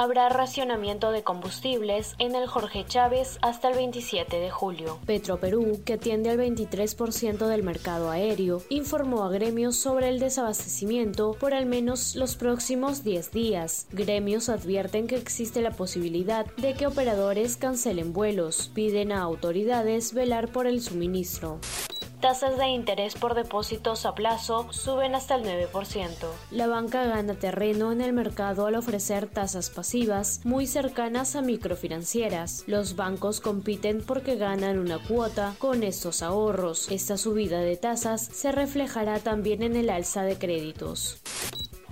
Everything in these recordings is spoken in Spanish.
Habrá racionamiento de combustibles en el Jorge Chávez hasta el 27 de julio. Petroperú, que atiende al 23% del mercado aéreo, informó a gremios sobre el desabastecimiento por al menos los próximos 10 días. Gremios advierten que existe la posibilidad de que operadores cancelen vuelos. Piden a autoridades velar por el suministro. Tasas de interés por depósitos a plazo suben hasta el 9%. La banca gana terreno en el mercado al ofrecer tasas pasivas muy cercanas a microfinancieras. Los bancos compiten porque ganan una cuota con estos ahorros. Esta subida de tasas se reflejará también en el alza de créditos.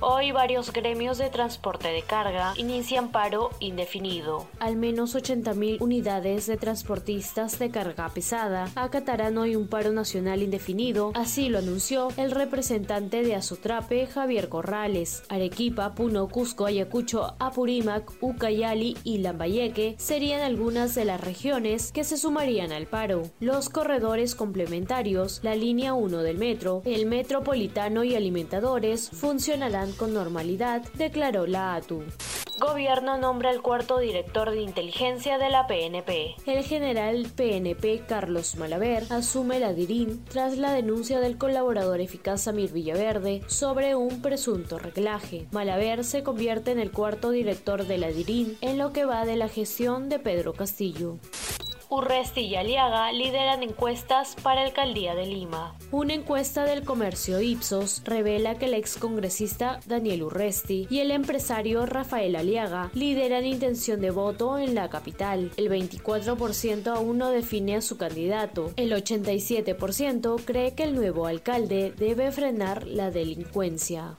Hoy varios gremios de transporte de carga inician paro indefinido. Al menos 80.000 unidades de transportistas de carga pesada acatarán hoy un paro nacional indefinido, así lo anunció el representante de Azotrape, Javier Corrales. Arequipa, Puno, Cusco, Ayacucho, Apurímac, Ucayali y Lambayeque serían algunas de las regiones que se sumarían al paro. Los corredores complementarios, la línea 1 del metro, el metropolitano y alimentadores funcionarán con normalidad, declaró la ATU. Gobierno nombra el cuarto director de inteligencia de la PNP. El general PNP Carlos Malaver asume la DIRIN tras la denuncia del colaborador eficaz Samir Villaverde sobre un presunto reglaje. Malaver se convierte en el cuarto director de la DIRIN en lo que va de la gestión de Pedro Castillo. Urresti y Aliaga lideran encuestas para alcaldía de Lima. Una encuesta del comercio Ipsos revela que el excongresista Daniel Urresti y el empresario Rafael Aliaga lideran intención de voto en la capital. El 24% aún no define a su candidato. El 87% cree que el nuevo alcalde debe frenar la delincuencia.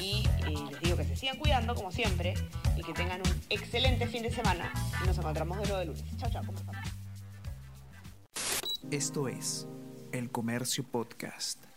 Y les digo que se sigan cuidando como siempre y que tengan un excelente fin de semana y nos encontramos de nuevo de lunes. Chao, chao, ¿cómo? Esto es El Comercio Podcast.